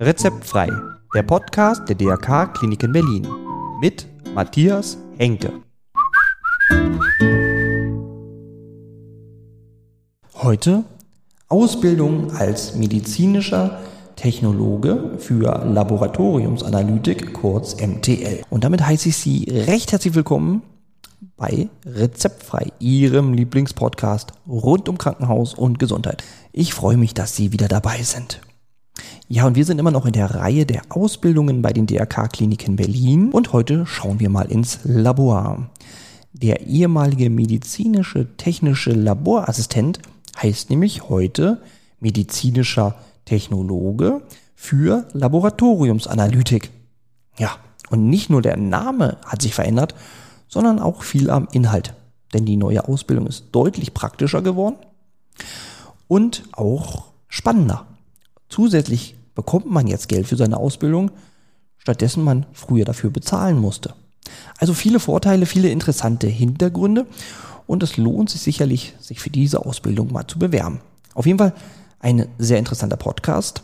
Rezeptfrei, der Podcast der DRK Klinik in Berlin mit Matthias Henke. Heute Ausbildung als medizinischer Technologe für Laboratoriumsanalytik, kurz MTL. Und damit heiße ich Sie recht herzlich willkommen bei Rezeptfrei, Ihrem Lieblingspodcast rund um Krankenhaus und Gesundheit. Ich freue mich, dass Sie wieder dabei sind. Ja, und wir sind immer noch in der Reihe der Ausbildungen bei den DRK-Kliniken Berlin und heute schauen wir mal ins Labor. Der ehemalige medizinische technische Laborassistent heißt nämlich heute medizinischer Technologe für Laboratoriumsanalytik. Ja, und nicht nur der Name hat sich verändert, sondern auch viel am Inhalt. Denn die neue Ausbildung ist deutlich praktischer geworden und auch spannender. Zusätzlich bekommt man jetzt Geld für seine Ausbildung, stattdessen man früher dafür bezahlen musste. Also viele Vorteile, viele interessante Hintergründe und es lohnt sich sicherlich, sich für diese Ausbildung mal zu bewerben. Auf jeden Fall ein sehr interessanter Podcast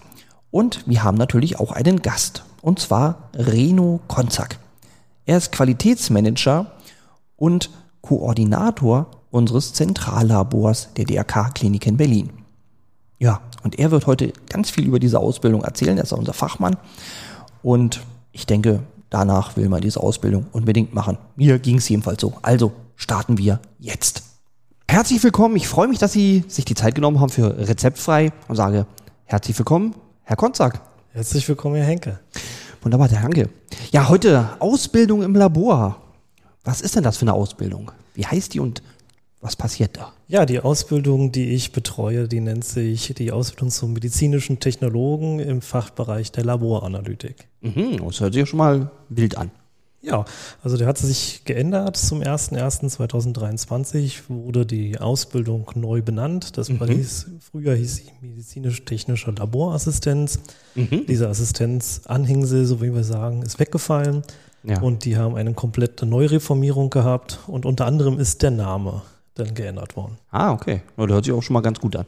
und wir haben natürlich auch einen Gast und zwar Reno Konzak. Er ist Qualitätsmanager und Koordinator unseres Zentrallabors der DRK Klinik in Berlin. Ja, und er wird heute ganz viel über diese Ausbildung erzählen. Er ist unser Fachmann. Und ich denke, danach will man diese Ausbildung unbedingt machen. Mir ging es jedenfalls so. Also starten wir jetzt. Herzlich willkommen. Ich freue mich, dass Sie sich die Zeit genommen haben für Rezeptfrei und sage herzlich willkommen, Herr Konzak. Herzlich willkommen, Herr Henke. Wunderbar, danke. Ja, heute Ausbildung im Labor. Was ist denn das für eine Ausbildung? Wie heißt die und was passiert da? Ja, die Ausbildung, die ich betreue, die nennt sich die Ausbildung zum medizinischen Technologen im Fachbereich der Laboranalytik. Mhm, das hört sich ja schon mal wild an. Ja, also der hat sich geändert. Zum 01.01.2023 wurde die Ausbildung neu benannt. Das mhm. hieß, früher hieß sie medizinisch-technische Laborassistenz. Mhm. Diese Assistenzanhängsel, so wie wir sagen, ist weggefallen. Ja. Und die haben eine komplette Neureformierung gehabt. Und unter anderem ist der Name dann geändert worden. Ah, okay. Das hört sich auch schon mal ganz gut an.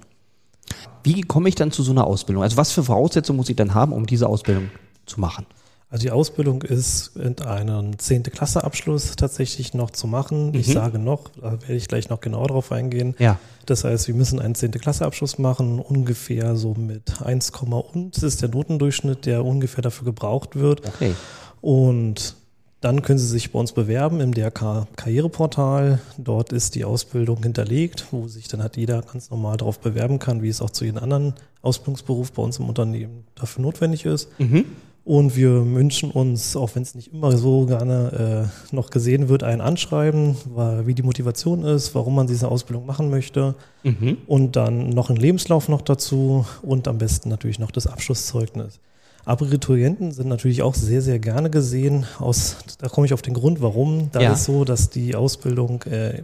Wie komme ich dann zu so einer Ausbildung? Also was für Voraussetzungen muss ich dann haben, um diese Ausbildung zu machen? Also die Ausbildung ist in einen 10. Klasse Abschluss tatsächlich noch zu machen. Mhm. Ich sage noch, da werde ich gleich noch genauer drauf eingehen. Ja. Das heißt, wir müssen einen 10. Klasse Abschluss machen, ungefähr so mit 1, und das ist der Notendurchschnitt, der ungefähr dafür gebraucht wird. Okay. Und dann können Sie sich bei uns bewerben im DRK Karriereportal. Dort ist die Ausbildung hinterlegt, wo sich dann halt jeder ganz normal darauf bewerben kann, wie es auch zu jedem anderen Ausbildungsberuf bei uns im Unternehmen dafür notwendig ist. Mhm. Und wir wünschen uns, auch wenn es nicht immer so gerne äh, noch gesehen wird, ein Anschreiben, weil, wie die Motivation ist, warum man diese Ausbildung machen möchte. Mhm. Und dann noch einen Lebenslauf noch dazu und am besten natürlich noch das Abschlusszeugnis. Abiturienten sind natürlich auch sehr, sehr gerne gesehen. Aus, da komme ich auf den Grund, warum. Da ja. ist so, dass die Ausbildung äh,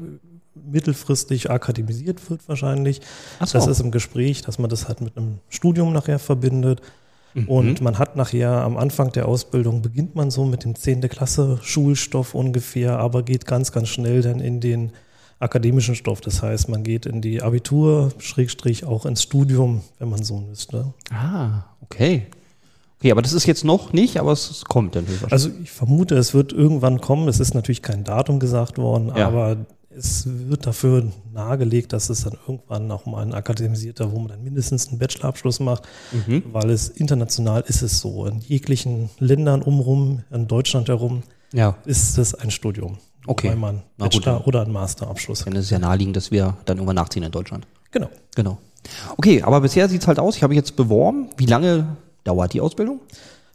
mittelfristig akademisiert wird wahrscheinlich. So. Das ist im Gespräch, dass man das halt mit einem Studium nachher verbindet. Mhm. Und man hat nachher am Anfang der Ausbildung beginnt man so mit dem 10. Klasse Schulstoff ungefähr, aber geht ganz, ganz schnell dann in den akademischen Stoff. Das heißt, man geht in die Abitur, Schrägstrich auch ins Studium, wenn man so müsste. Ah, okay. Okay, aber das ist jetzt noch nicht, aber es kommt dann wahrscheinlich. Also ich vermute, es wird irgendwann kommen. Es ist natürlich kein Datum gesagt worden, ja. aber es wird dafür nahegelegt, dass es dann irgendwann auch mal ein akademisierter, wo man dann mindestens einen Bachelorabschluss macht, mhm. weil es international ist es so. In jeglichen Ländern umrum, in Deutschland herum, ja. ist es ein Studium. Okay. Weil man Bachelor oder einen Masterabschluss hat. Dann ist es ja naheliegend, dass wir dann irgendwann nachziehen in Deutschland. Genau. Genau. Okay, aber bisher sieht es halt aus, ich habe jetzt beworben. Wie lange dauert die Ausbildung?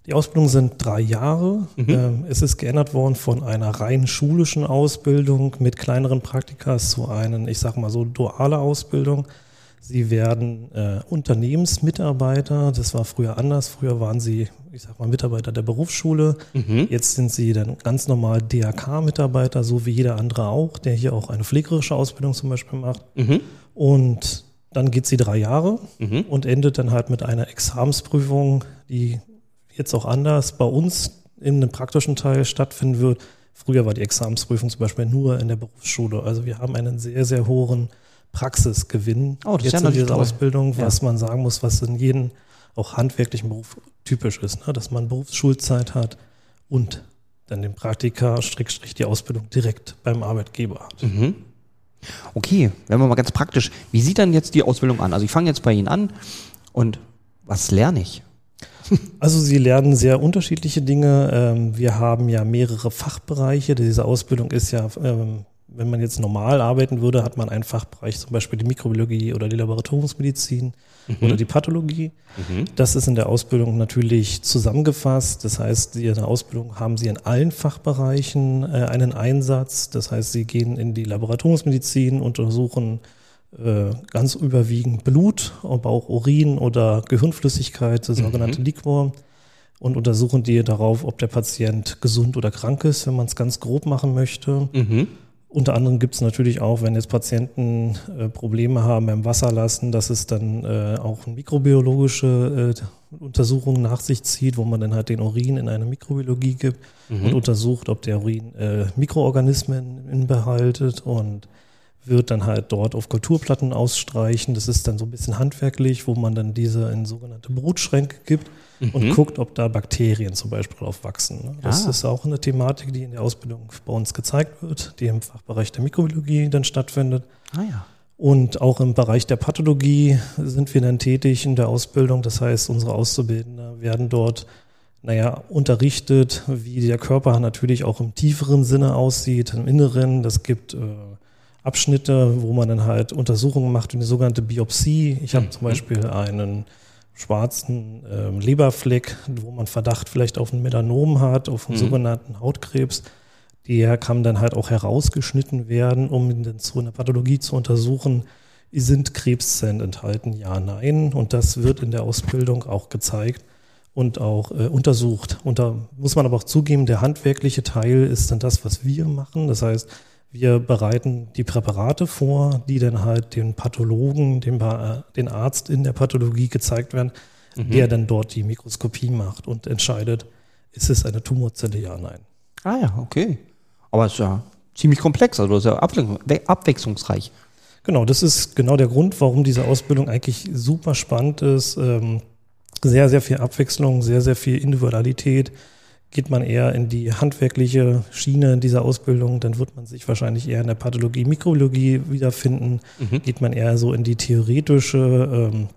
Die Ausbildung sind drei Jahre. Mhm. Ähm, es ist geändert worden von einer rein schulischen Ausbildung mit kleineren Praktikas zu einer, ich sag mal so, duale Ausbildung. Sie werden äh, Unternehmensmitarbeiter. Das war früher anders. Früher waren sie, ich sag mal, Mitarbeiter der Berufsschule. Mhm. Jetzt sind sie dann ganz normal DAK-Mitarbeiter, so wie jeder andere auch, der hier auch eine pflegerische Ausbildung zum Beispiel macht. Mhm. Und dann geht sie drei Jahre mhm. und endet dann halt mit einer Examensprüfung, die jetzt auch anders bei uns in einem praktischen Teil stattfinden wird, Früher war die Examensprüfung zum Beispiel nur in der Berufsschule. Also wir haben einen sehr, sehr hohen Praxisgewinn Oh, das ist jetzt ja in dieser toll. Ausbildung, Ja. was man sagen muss, was in jedem auch handwerklichen Beruf typisch ist, ne? dass man Berufsschulzeit hat und dann den Praktika, Strickstrich, die Ausbildung direkt beim Arbeitgeber hat. Mhm. Okay, wenn wir mal ganz praktisch, wie sieht dann jetzt die Ausbildung an? Also ich fange jetzt bei Ihnen an und was lerne ich? Also Sie lernen sehr unterschiedliche Dinge. Ähm, Wir haben ja mehrere Fachbereiche. Diese Ausbildung ist ja, ähm, wenn man jetzt normal arbeiten würde, hat man einen Fachbereich, zum Beispiel die Mikrobiologie oder die Laboratoriumsmedizin oder die Pathologie. Das ist in der Ausbildung natürlich zusammengefasst. Das heißt, in der Ausbildung haben Sie in allen Fachbereichen äh, einen Einsatz. Das heißt, Sie gehen in die Laboratoriumsmedizin, untersuchen ganz überwiegend Blut, aber auch Urin oder Gehirnflüssigkeit, der sogenannte Liquor, und untersuchen die darauf, ob der Patient gesund oder krank ist, wenn man es ganz grob machen möchte. Mhm. Unter anderem gibt es natürlich auch, wenn jetzt Patienten äh, Probleme haben beim Wasserlassen, dass es dann äh, auch mikrobiologische äh, Untersuchungen nach sich zieht, wo man dann halt den Urin in eine Mikrobiologie gibt und untersucht, ob der Urin äh, Mikroorganismen inbehaltet und wird dann halt dort auf Kulturplatten ausstreichen. Das ist dann so ein bisschen handwerklich, wo man dann diese in sogenannte Brutschränke gibt und guckt, ob da Bakterien zum Beispiel drauf wachsen. ne? Das Ah. ist auch eine Thematik, die in der Ausbildung bei uns gezeigt wird, die im Fachbereich der Mikrobiologie dann stattfindet. Ah ja. Und auch im Bereich der Pathologie sind wir dann tätig in der Ausbildung. Das heißt, unsere Auszubildenden werden dort, naja, unterrichtet, wie der Körper natürlich auch im tieferen Sinne aussieht, im Inneren. Das gibt äh, Abschnitte, wo man dann halt Untersuchungen macht, eine sogenannte Biopsie. Ich habe zum Beispiel einen schwarzen ähm, Leberfleck, wo man Verdacht vielleicht auf ein Melanom hat, auf einen sogenannten Hautkrebs. Der kann dann halt auch herausgeschnitten werden, um dann zu einer Pathologie zu untersuchen. Sind Krebszellen enthalten? Ja, nein. Und das wird in der Ausbildung auch gezeigt und auch äh, untersucht. Und da muss man aber auch zugeben, der handwerkliche Teil ist dann das, was wir machen. Das heißt, wir bereiten die Präparate vor, die dann halt den Pathologen, dem, Pa- den Arzt in der Pathologie gezeigt werden, der dann dort die Mikroskopie macht und entscheidet, ist es eine Tumorzelle, ja, nein. Ah ja, okay. Aber es ist ja ziemlich komplex, also ist ja we- abwechslungsreich. Genau, das ist genau der Grund, warum diese Ausbildung eigentlich super spannend ist. Ähm, sehr, sehr viel Abwechslung, sehr, sehr viel Individualität. Geht man eher in die handwerkliche Schiene dieser Ausbildung, dann wird man sich wahrscheinlich eher in der Pathologie, Mikrobiologie wiederfinden. Geht man eher so in die theoretische, ähm,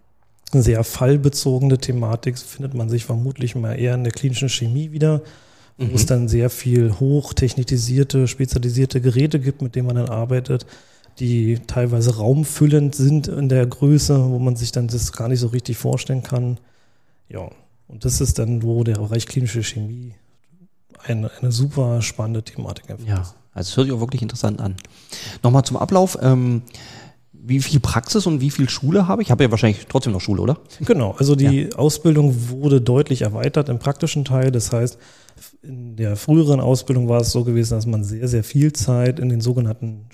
sehr fallbezogene Thematik, findet man sich vermutlich mal eher in der klinischen Chemie wieder, wo es dann sehr viel hochtechnisierte, spezialisierte Geräte gibt, mit denen man dann arbeitet, die teilweise raumfüllend sind in der Größe, wo man sich dann das gar nicht so richtig vorstellen kann. Ja, und das ist dann, wo der Bereich klinische Chemie eine, eine super spannende Thematik einfach Ja, also es hört sich auch wirklich interessant an. Nochmal zum Ablauf. Ähm, wie viel Praxis und wie viel Schule habe ich? Ich habe ja wahrscheinlich trotzdem noch Schule, oder? Genau, also die Ausbildung wurde deutlich erweitert im praktischen Teil. Das heißt, in der früheren Ausbildung war es so gewesen, dass man sehr, sehr viel Zeit in den sogenannten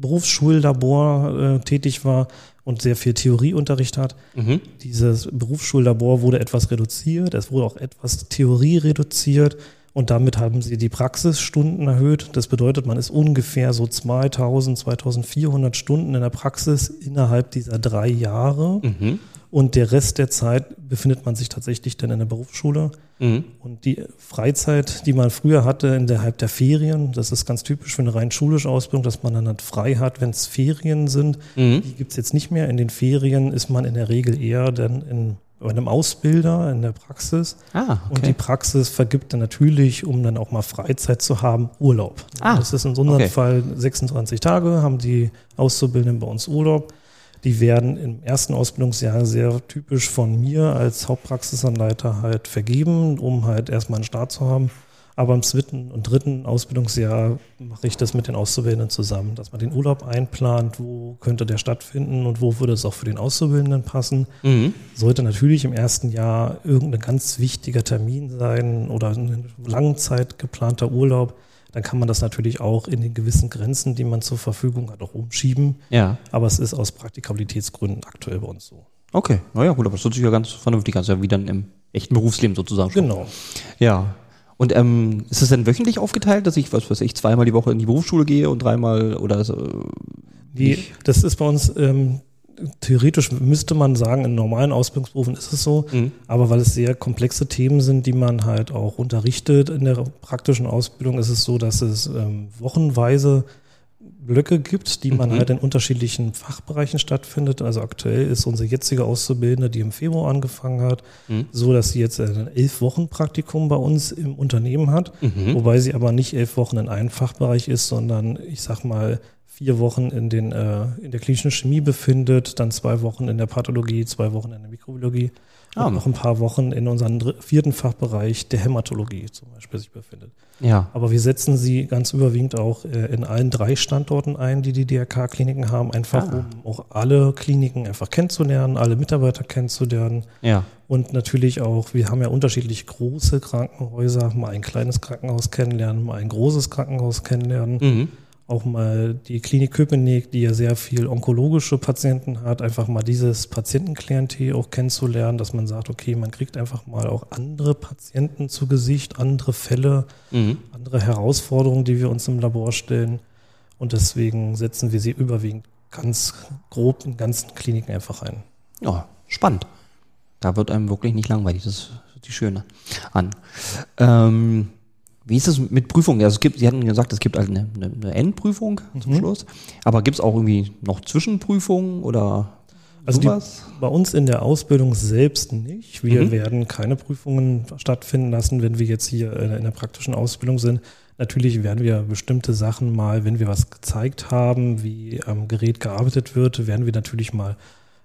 Berufsschullabor äh, tätig war und sehr viel Theorieunterricht hat. Mhm. Dieses Berufsschullabor wurde etwas reduziert, es wurde auch etwas Theorie reduziert und damit haben sie die Praxisstunden erhöht. Das bedeutet, man ist ungefähr so 2000, 2400 Stunden in der Praxis innerhalb dieser drei Jahre Mhm. und der Rest der Zeit befindet man sich tatsächlich dann in der Berufsschule. Mhm. Und die Freizeit, die man früher hatte innerhalb der Ferien, das ist ganz typisch für eine rein schulische Ausbildung, dass man dann halt frei hat, wenn es Ferien sind. Mhm. Die gibt's jetzt nicht mehr. In den Ferien ist man in der Regel eher dann in, bei einem Ausbilder in der Praxis. Ah, Und die okay. Praxis vergibt dann natürlich, um dann auch mal Freizeit zu haben, Urlaub. Ah, das ist in unserem okay. Fall 26 Tage, haben die Auszubildenden bei uns Urlaub. Die werden im ersten Ausbildungsjahr sehr typisch von mir als Hauptpraxisanleiter halt vergeben, um halt erstmal einen Start zu haben. Aber im zweiten und dritten Ausbildungsjahr mache ich das mit den Auszubildenden zusammen, dass man den Urlaub einplant, wo könnte der stattfinden und wo würde es auch für den Auszubildenden passen. Mhm. Sollte natürlich im ersten Jahr irgendein ganz wichtiger Termin sein oder ein Langzeit geplanter Urlaub, dann kann man das natürlich auch in den gewissen Grenzen, die man zur Verfügung hat, auch umschieben. Ja, Aber es ist aus Praktikabilitätsgründen aktuell bei uns so. okay. Naja, gut, aber das hört sich ja ganz vernünftig ist ja wie dann im echten Berufsleben sozusagen schon. Genau. Ja. Und ähm, ist es denn wöchentlich aufgeteilt, dass ich, was weiß ich, zweimal die Woche in die Berufsschule gehe und dreimal oder so? Die, das ist bei uns ähm, theoretisch müsste man sagen, in normalen Ausbildungsberufen ist es so, mhm. aber weil es sehr komplexe Themen sind, die man halt auch unterrichtet in der praktischen Ausbildung, ist es so, dass es ähm, wochenweise Blöcke gibt, die man mhm. halt in unterschiedlichen Fachbereichen stattfindet. Also aktuell ist unsere jetzige Auszubildende, die im Februar angefangen hat, mhm. so dass sie jetzt ein elf Wochen Praktikum bei uns im Unternehmen hat, mhm. wobei sie aber nicht elf Wochen in einem Fachbereich ist, sondern ich sag mal vier Wochen in, den, äh, in der klinischen Chemie befindet, dann zwei Wochen in der Pathologie, zwei Wochen in der Mikrobiologie ah. noch ein paar Wochen in unserem vierten Fachbereich der Hämatologie zum Beispiel sich befindet. Ja. Aber wir setzen sie ganz überwiegend auch äh, in allen drei Standorten ein, die die DRK-Kliniken haben, einfach ah. um auch alle Kliniken einfach kennenzulernen, alle Mitarbeiter kennenzulernen. Ja. Und natürlich auch, wir haben ja unterschiedlich große Krankenhäuser, mal ein kleines Krankenhaus kennenlernen, mal ein großes Krankenhaus kennenlernen. Mhm auch mal die Klinik Köpenick, die ja sehr viel onkologische Patienten hat, einfach mal dieses Patientenklientel auch kennenzulernen, dass man sagt, okay, man kriegt einfach mal auch andere Patienten zu Gesicht, andere Fälle, mhm. andere Herausforderungen, die wir uns im Labor stellen. Und deswegen setzen wir sie überwiegend ganz grob in ganzen Kliniken einfach ein. Ja, spannend. Da wird einem wirklich nicht langweilig. Das ist die Schöne an. Ähm, wie ist es mit Prüfungen? Also es gibt, Sie hatten gesagt, es gibt halt eine, eine Endprüfung zum mhm. Schluss. Aber gibt es auch irgendwie noch Zwischenprüfungen oder also die, bei uns in der Ausbildung selbst nicht. Wir mhm. werden keine Prüfungen stattfinden lassen, wenn wir jetzt hier in der praktischen Ausbildung sind. Natürlich werden wir bestimmte Sachen mal, wenn wir was gezeigt haben, wie am Gerät gearbeitet wird, werden wir natürlich mal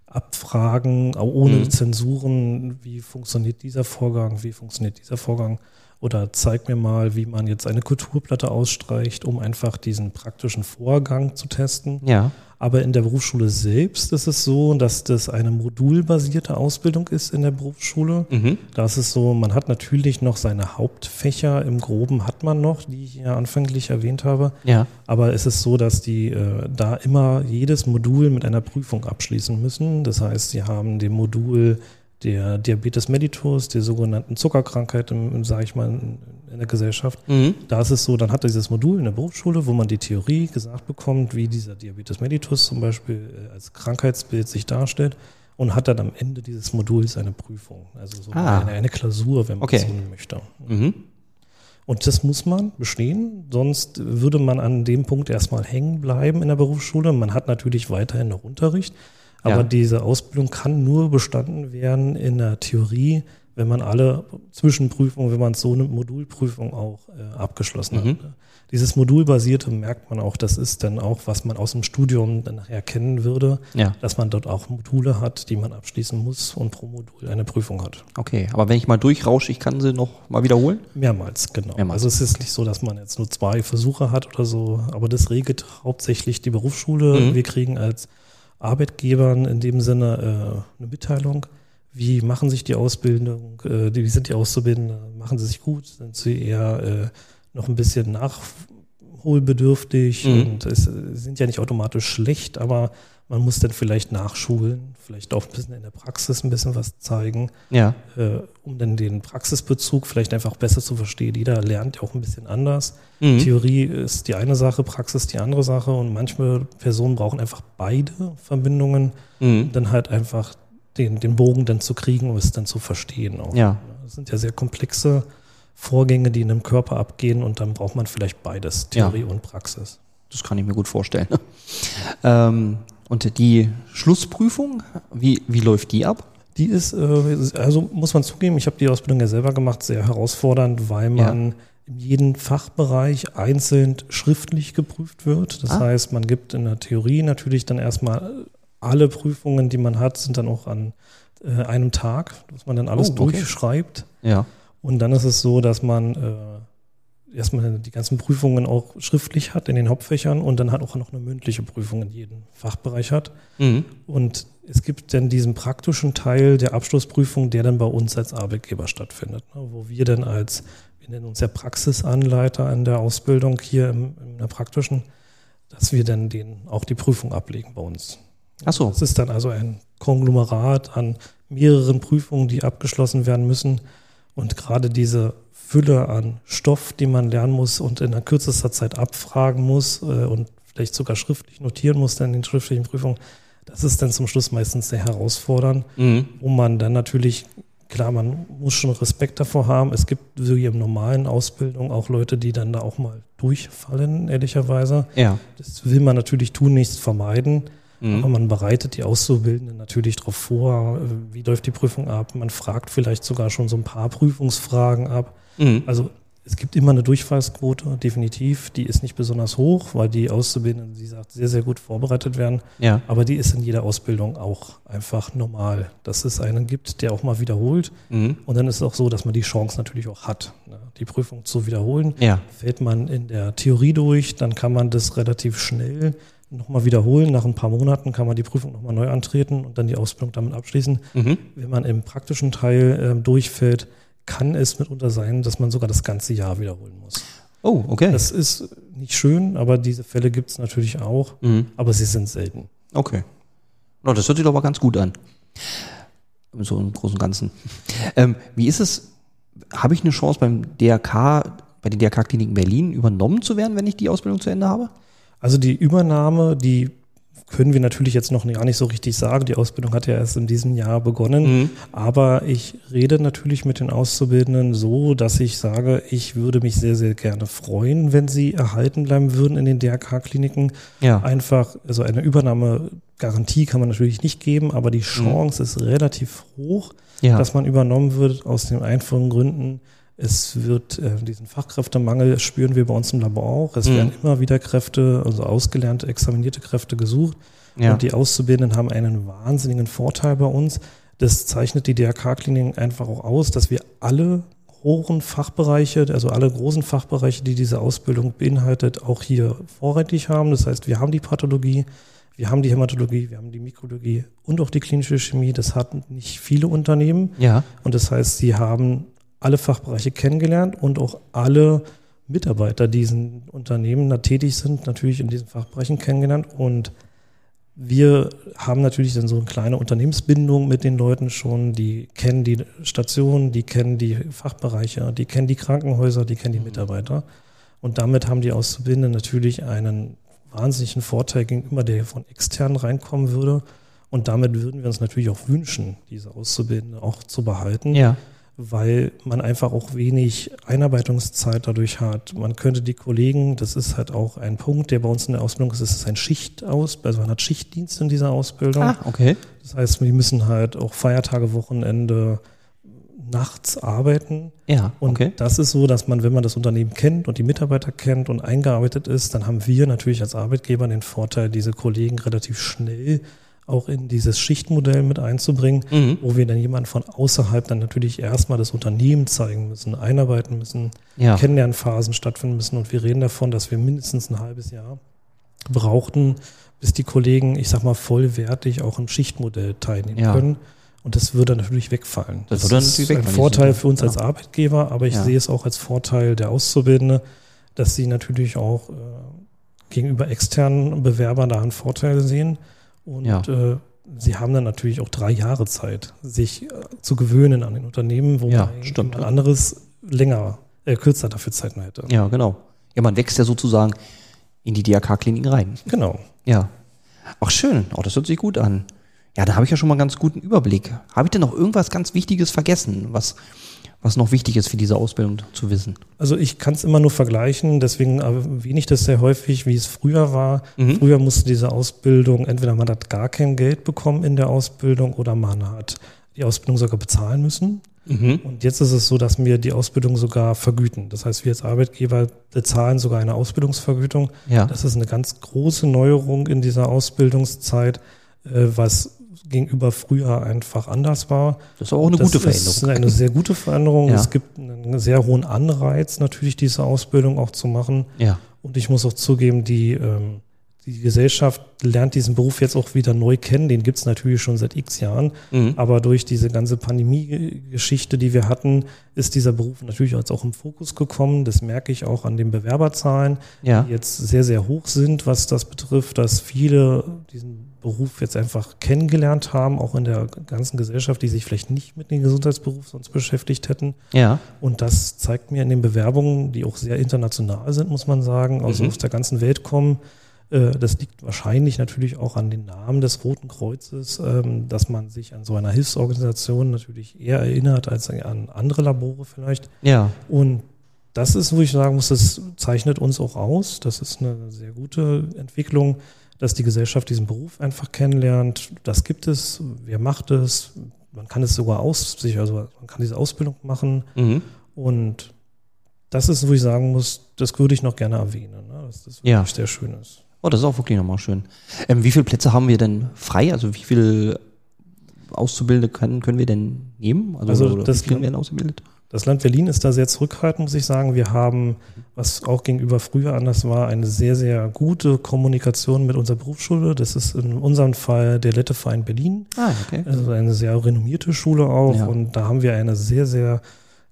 abfragen, auch ohne mhm. Zensuren, wie funktioniert dieser Vorgang, wie funktioniert dieser Vorgang. Oder zeig mir mal, wie man jetzt eine Kulturplatte ausstreicht, um einfach diesen praktischen Vorgang zu testen. Ja. Aber in der Berufsschule selbst ist es so, dass das eine modulbasierte Ausbildung ist in der Berufsschule. Mhm. Da ist es so, man hat natürlich noch seine Hauptfächer im Groben hat man noch, die ich ja anfänglich erwähnt habe. Ja. Aber es ist so, dass die äh, da immer jedes Modul mit einer Prüfung abschließen müssen. Das heißt, sie haben dem Modul der Diabetes mellitus, der sogenannten Zuckerkrankheit, im, sage ich mal, in, der Gesellschaft. Mhm. Da ist es so, dann hat er dieses Modul in der Berufsschule, wo man die Theorie gesagt bekommt, wie dieser Diabetes mellitus zum Beispiel äh, als Krankheitsbild sich darstellt und hat dann am Ende dieses Moduls eine Prüfung, also so ah. eine, eine, Klausur, wenn man okay. so möchte. Mhm. Und das muss man bestehen, sonst würde man an dem Punkt erstmal hängen bleiben in der Berufsschule. Man hat natürlich weiterhin noch Unterricht, aber ja. diese Ausbildung kann nur bestanden werden in der Theorie, wenn man alle Zwischenprüfungen, wenn man so eine Modulprüfung auch äh, abgeschlossen mhm. hat. Dieses Modulbasierte merkt man auch, das ist dann auch, was man aus dem Studium dann nachher kennen würde, ja. dass man dort auch Module hat, die man abschließen muss und pro Modul eine Prüfung hat. Okay, aber wenn ich mal durchrausche, ich kann sie noch mal wiederholen? Mehrmals, genau. Mehrmals. Also es ist nicht so, dass man jetzt nur zwei Versuche hat oder so, aber das regelt hauptsächlich die Berufsschule. Mhm. Wir kriegen als Arbeitgebern in dem Sinne äh, eine Mitteilung. Wie machen sich die Ausbildung, äh, wie sind die Auszubildenden, machen sie sich gut, sind sie eher äh, noch ein bisschen nachholbedürftig mhm. und es sind ja nicht automatisch schlecht, aber man muss dann vielleicht nachschulen, vielleicht auch ein bisschen in der Praxis ein bisschen was zeigen, ja. äh, um dann den Praxisbezug vielleicht einfach besser zu verstehen. Jeder lernt ja auch ein bisschen anders. Mhm. Theorie ist die eine Sache, Praxis die andere Sache und manche Personen brauchen einfach beide Verbindungen, mhm. dann halt einfach den, den Bogen dann zu kriegen, um es dann zu verstehen. Auch. Ja. Das sind ja sehr komplexe Vorgänge, die in einem Körper abgehen und dann braucht man vielleicht beides, Theorie ja. und Praxis. Das kann ich mir gut vorstellen. ähm, und die Schlussprüfung, wie, wie läuft die ab? Die ist, äh, also muss man zugeben, ich habe die Ausbildung ja selber gemacht, sehr herausfordernd, weil man ja. in jedem Fachbereich einzeln schriftlich geprüft wird. Das ah. heißt, man gibt in der Theorie natürlich dann erstmal alle Prüfungen, die man hat, sind dann auch an äh, einem Tag, dass man dann alles oh, okay. durchschreibt. Ja. Und dann ist es so, dass man äh, erstmal die ganzen Prüfungen auch schriftlich hat in den Hauptfächern und dann hat auch noch eine mündliche Prüfung in jedem Fachbereich hat. Mhm. Und es gibt dann diesen praktischen Teil der Abschlussprüfung, der dann bei uns als Arbeitgeber stattfindet, ne, wo wir dann als, wir nennen uns ja Praxisanleiter in der Ausbildung hier im, in der praktischen, dass wir dann den auch die Prüfung ablegen bei uns. Ach so. Das ist dann also ein Konglomerat an mehreren Prüfungen, die abgeschlossen werden müssen. Und gerade diese Fülle an Stoff, die man lernen muss und in einer kürzester Zeit abfragen muss äh, und vielleicht sogar schriftlich notieren muss dann in den schriftlichen Prüfungen, das ist dann zum Schluss meistens sehr herausfordernd, mhm. wo man dann natürlich, klar, man muss schon Respekt davor haben. Es gibt so wie im normalen Ausbildung auch Leute, die dann da auch mal durchfallen, ehrlicherweise. Ja. Das will man natürlich tun, nichts vermeiden. Mhm. Aber man bereitet die Auszubildenden natürlich darauf vor, wie läuft die Prüfung ab. Man fragt vielleicht sogar schon so ein paar Prüfungsfragen ab. Mhm. Also es gibt immer eine Durchfallsquote, definitiv. Die ist nicht besonders hoch, weil die Auszubildenden, wie gesagt, sehr, sehr gut vorbereitet werden. Ja. Aber die ist in jeder Ausbildung auch einfach normal, dass es einen gibt, der auch mal wiederholt. Mhm. Und dann ist es auch so, dass man die Chance natürlich auch hat, ne, die Prüfung zu wiederholen. Ja. Fällt man in der Theorie durch, dann kann man das relativ schnell nochmal wiederholen. Nach ein paar Monaten kann man die Prüfung nochmal neu antreten und dann die Ausbildung damit abschließen. Mhm. Wenn man im praktischen Teil äh, durchfällt, kann es mitunter sein, dass man sogar das ganze Jahr wiederholen muss. Oh, okay. Das ist nicht schön, aber diese Fälle gibt es natürlich auch, mhm. aber sie sind selten. Okay. No, das hört sich doch mal ganz gut an. So im Großen und Ganzen. Ähm, wie ist es? Habe ich eine Chance beim DRK, bei den DRK-Kliniken Berlin übernommen zu werden, wenn ich die Ausbildung zu Ende habe? Also die Übernahme, die können wir natürlich jetzt noch gar nicht so richtig sagen. Die Ausbildung hat ja erst in diesem Jahr begonnen. Mhm. Aber ich rede natürlich mit den Auszubildenden so, dass ich sage, ich würde mich sehr, sehr gerne freuen, wenn sie erhalten bleiben würden in den DRK-Kliniken. Ja. Einfach, also eine Übernahmegarantie kann man natürlich nicht geben, aber die mhm. Chance mhm. ist relativ hoch, ja. dass man übernommen wird aus den einfachen Gründen, es wird äh, diesen Fachkräftemangel spüren wir bei uns im Labor auch. Es mhm. werden immer wieder Kräfte, also ausgelernte, examinierte Kräfte gesucht. Ja. Und die Auszubildenden haben einen wahnsinnigen Vorteil bei uns. Das zeichnet die DRK-Klinik einfach auch aus, dass wir alle hohen Fachbereiche, also alle großen Fachbereiche, die diese Ausbildung beinhaltet, auch hier vorrätig haben. Das heißt, wir haben die Pathologie, wir haben die Hämatologie, wir haben die Mikrologie und auch die klinische Chemie. Das hatten nicht viele Unternehmen. Ja. Und das heißt, sie haben alle Fachbereiche kennengelernt und auch alle Mitarbeiter, die in Unternehmen da tätig sind, natürlich in diesen Fachbereichen kennengelernt. Und wir haben natürlich dann so eine kleine Unternehmensbindung mit den Leuten schon. Die kennen die Stationen, die kennen die Fachbereiche, die kennen die Krankenhäuser, die kennen die Mitarbeiter. Und damit haben die Auszubildenden natürlich einen wahnsinnigen Vorteil gegenüber, der von extern reinkommen würde. Und damit würden wir uns natürlich auch wünschen, diese Auszubildenden auch zu behalten. Ja weil man einfach auch wenig Einarbeitungszeit dadurch hat. Man könnte die Kollegen, das ist halt auch ein Punkt, der bei uns in der Ausbildung ist, es ist ein Schichtaus, also man hat Schichtdienst in dieser Ausbildung. Ah, okay. Das heißt, wir müssen halt auch Feiertage, Wochenende, nachts arbeiten. Ja, okay. Und das ist so, dass man, wenn man das Unternehmen kennt und die Mitarbeiter kennt und eingearbeitet ist, dann haben wir natürlich als Arbeitgeber den Vorteil, diese Kollegen relativ schnell auch in dieses Schichtmodell mit einzubringen, mhm. wo wir dann jemanden von außerhalb dann natürlich erstmal das Unternehmen zeigen müssen, einarbeiten müssen, ja. Kennenlernphasen stattfinden müssen. Und wir reden davon, dass wir mindestens ein halbes Jahr brauchten, bis die Kollegen, ich sag mal, vollwertig auch im Schichtmodell teilnehmen ja. können. Und das würde natürlich wegfallen. Das, das ist ein Vorteil für uns ja. als Arbeitgeber, aber ich sehe es auch als Vorteil der Auszubildende, dass sie natürlich auch äh, gegenüber externen Bewerbern da einen Vorteil sehen und ja. äh, sie haben dann natürlich auch drei Jahre Zeit, sich äh, zu gewöhnen an den Unternehmen, wo ja, man stimmt, ein anderes länger, äh, kürzer dafür Zeit mehr hätte. Ja, genau. Ja, man wächst ja sozusagen in die DRK-Kliniken rein. Genau. Ja. Ach schön, oh, das hört sich gut an. Ja, da habe ich ja schon mal einen ganz guten Überblick. Habe ich denn noch irgendwas ganz Wichtiges vergessen, was was noch wichtig ist für diese Ausbildung zu wissen? Also ich kann es immer nur vergleichen, deswegen erwähne ich das sehr häufig, wie es früher war. Mhm. Früher musste diese Ausbildung, entweder man hat gar kein Geld bekommen in der Ausbildung oder man hat die Ausbildung sogar bezahlen müssen. Mhm. Und jetzt ist es so, dass wir die Ausbildung sogar vergüten. Das heißt, wir als Arbeitgeber bezahlen sogar eine Ausbildungsvergütung. Ja. Das ist eine ganz große Neuerung in dieser Ausbildungszeit, äh, was gegenüber früher einfach anders war. Das ist auch eine das gute Veränderung. Das ist eine sehr gute Veränderung. Ja. Es gibt einen sehr hohen Anreiz, natürlich diese Ausbildung auch zu machen. Ja. Und ich muss auch zugeben, die ähm, die Gesellschaft lernt diesen Beruf jetzt auch wieder neu kennen. Den gibt es natürlich schon seit x Jahren. Mhm. Aber durch diese ganze Pandemie-Geschichte, die wir hatten, ist dieser Beruf natürlich jetzt auch im Fokus gekommen. Das merke ich auch an den Bewerberzahlen, ja. die jetzt sehr, sehr hoch sind, was das betrifft, dass viele diesen Beruf jetzt einfach kennengelernt haben, auch in der ganzen Gesellschaft, die sich vielleicht nicht mit dem Gesundheitsberuf sonst beschäftigt hätten. Ja. Und das zeigt mir in den Bewerbungen, die auch sehr international sind, muss man sagen, also mhm. aus der ganzen Welt kommen, äh, das liegt wahrscheinlich natürlich auch an den Namen des Roten Kreuzes, ähm, dass man sich an so einer Hilfsorganisation natürlich eher erinnert als an andere Labore vielleicht. Ja. Und das ist, wo ich sagen muss, das zeichnet uns auch aus. Das ist eine sehr gute Entwicklung, dass die Gesellschaft diesen Beruf einfach kennenlernt. Das gibt es, wer macht es, man kann es sogar aus, sich, also man kann diese Ausbildung machen. Mhm. Und das ist, wo ich sagen muss, das würde ich noch gerne erwähnen, ne? dass das wirklich ja. sehr schön ist. Oh, das ist auch wirklich nochmal schön. Ähm, wie viele Plätze haben wir denn frei? Also wie viele Auszubildende können, können wir denn nehmen? Also, also das, wie werden ausgebildet? Das Land Berlin ist da sehr zurückhaltend, muss ich sagen. Wir haben, was auch gegenüber früher anders war, eine sehr, sehr gute Kommunikation mit unserer Berufsschule. Das ist in unserem Fall der Letteverein Berlin. Ah, okay. Also eine sehr renommierte Schule auch. Ja. Und da haben wir eine sehr, sehr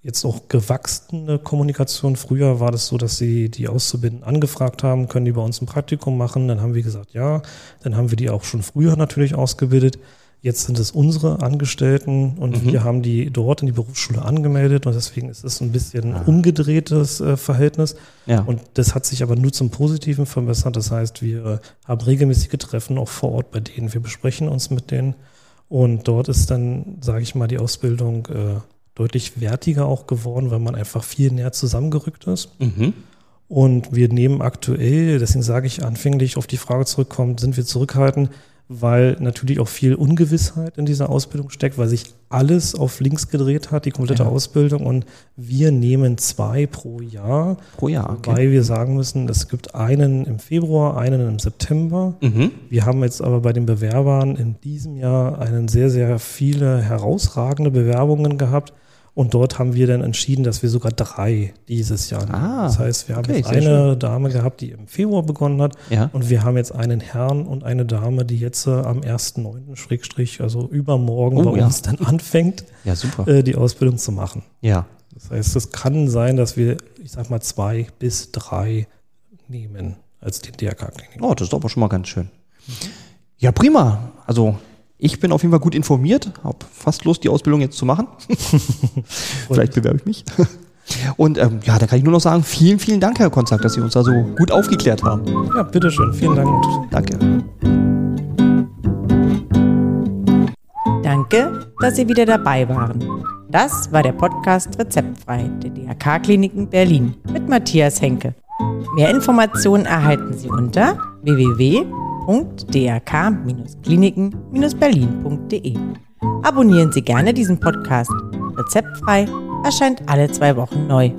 jetzt auch gewachsene Kommunikation. Früher war das so, dass sie die Auszubildenden angefragt haben, können die bei uns ein Praktikum machen. Dann haben wir gesagt, ja. Dann haben wir die auch schon früher natürlich ausgebildet. Jetzt sind es unsere Angestellten und mhm. wir haben die dort in die Berufsschule angemeldet und deswegen ist es ein bisschen ein umgedrehtes äh, Verhältnis. Ja. Und das hat sich aber nur zum Positiven verbessert. Das heißt, wir haben regelmäßige Treffen auch vor Ort bei denen. Wir besprechen uns mit denen und dort ist dann, sage ich mal, die Ausbildung äh, deutlich wertiger auch geworden, weil man einfach viel näher zusammengerückt ist. Mhm. Und wir nehmen aktuell, deswegen sage ich anfänglich auf die Frage zurückkommt, sind wir zurückhaltend, weil natürlich auch viel Ungewissheit in dieser Ausbildung steckt, weil sich alles auf links gedreht hat, die komplette ja. Ausbildung. Und wir nehmen zwei pro Jahr. Pro Jahr, okay. Weil wir sagen müssen, es gibt einen im Februar, einen im September. Mhm. Wir haben jetzt aber bei den Bewerbern in diesem Jahr einen sehr, sehr viele herausragende Bewerbungen gehabt. Und dort haben wir dann entschieden, dass wir sogar drei dieses Jahr nehmen. Ah, das heißt, wir haben okay, jetzt eine schön. Dame gehabt, die im Februar begonnen hat. Ja. Und wir haben jetzt einen Herrn und eine Dame, die jetzt äh, am 1.9. Schrägstrich, also übermorgen oh, bei ja. uns dann anfängt, ja, super. Äh, die Ausbildung zu machen. Ja. Das heißt, es kann sein, dass wir, ich sag mal, zwei bis drei nehmen als den DRK-Klinik. Oh, das ist aber schon mal ganz schön. Mhm. Ja, prima. Also ich bin auf jeden Fall gut informiert, habe fast Lust, die Ausbildung jetzt zu machen. Vielleicht bewerbe ich mich. Und ähm, ja, da kann ich nur noch sagen, vielen, vielen Dank, Herr Konzak, dass Sie uns da so gut aufgeklärt haben. Ja, bitteschön. Vielen Dank. Danke. Danke, dass Sie wieder dabei waren. Das war der Podcast Rezeptfrei der DRK-Kliniken Berlin mit Matthias Henke. Mehr Informationen erhalten Sie unter www www.drk-kliniken-berlin.de. Abonnieren Sie gerne diesen Podcast. Rezeptfrei erscheint alle zwei Wochen neu.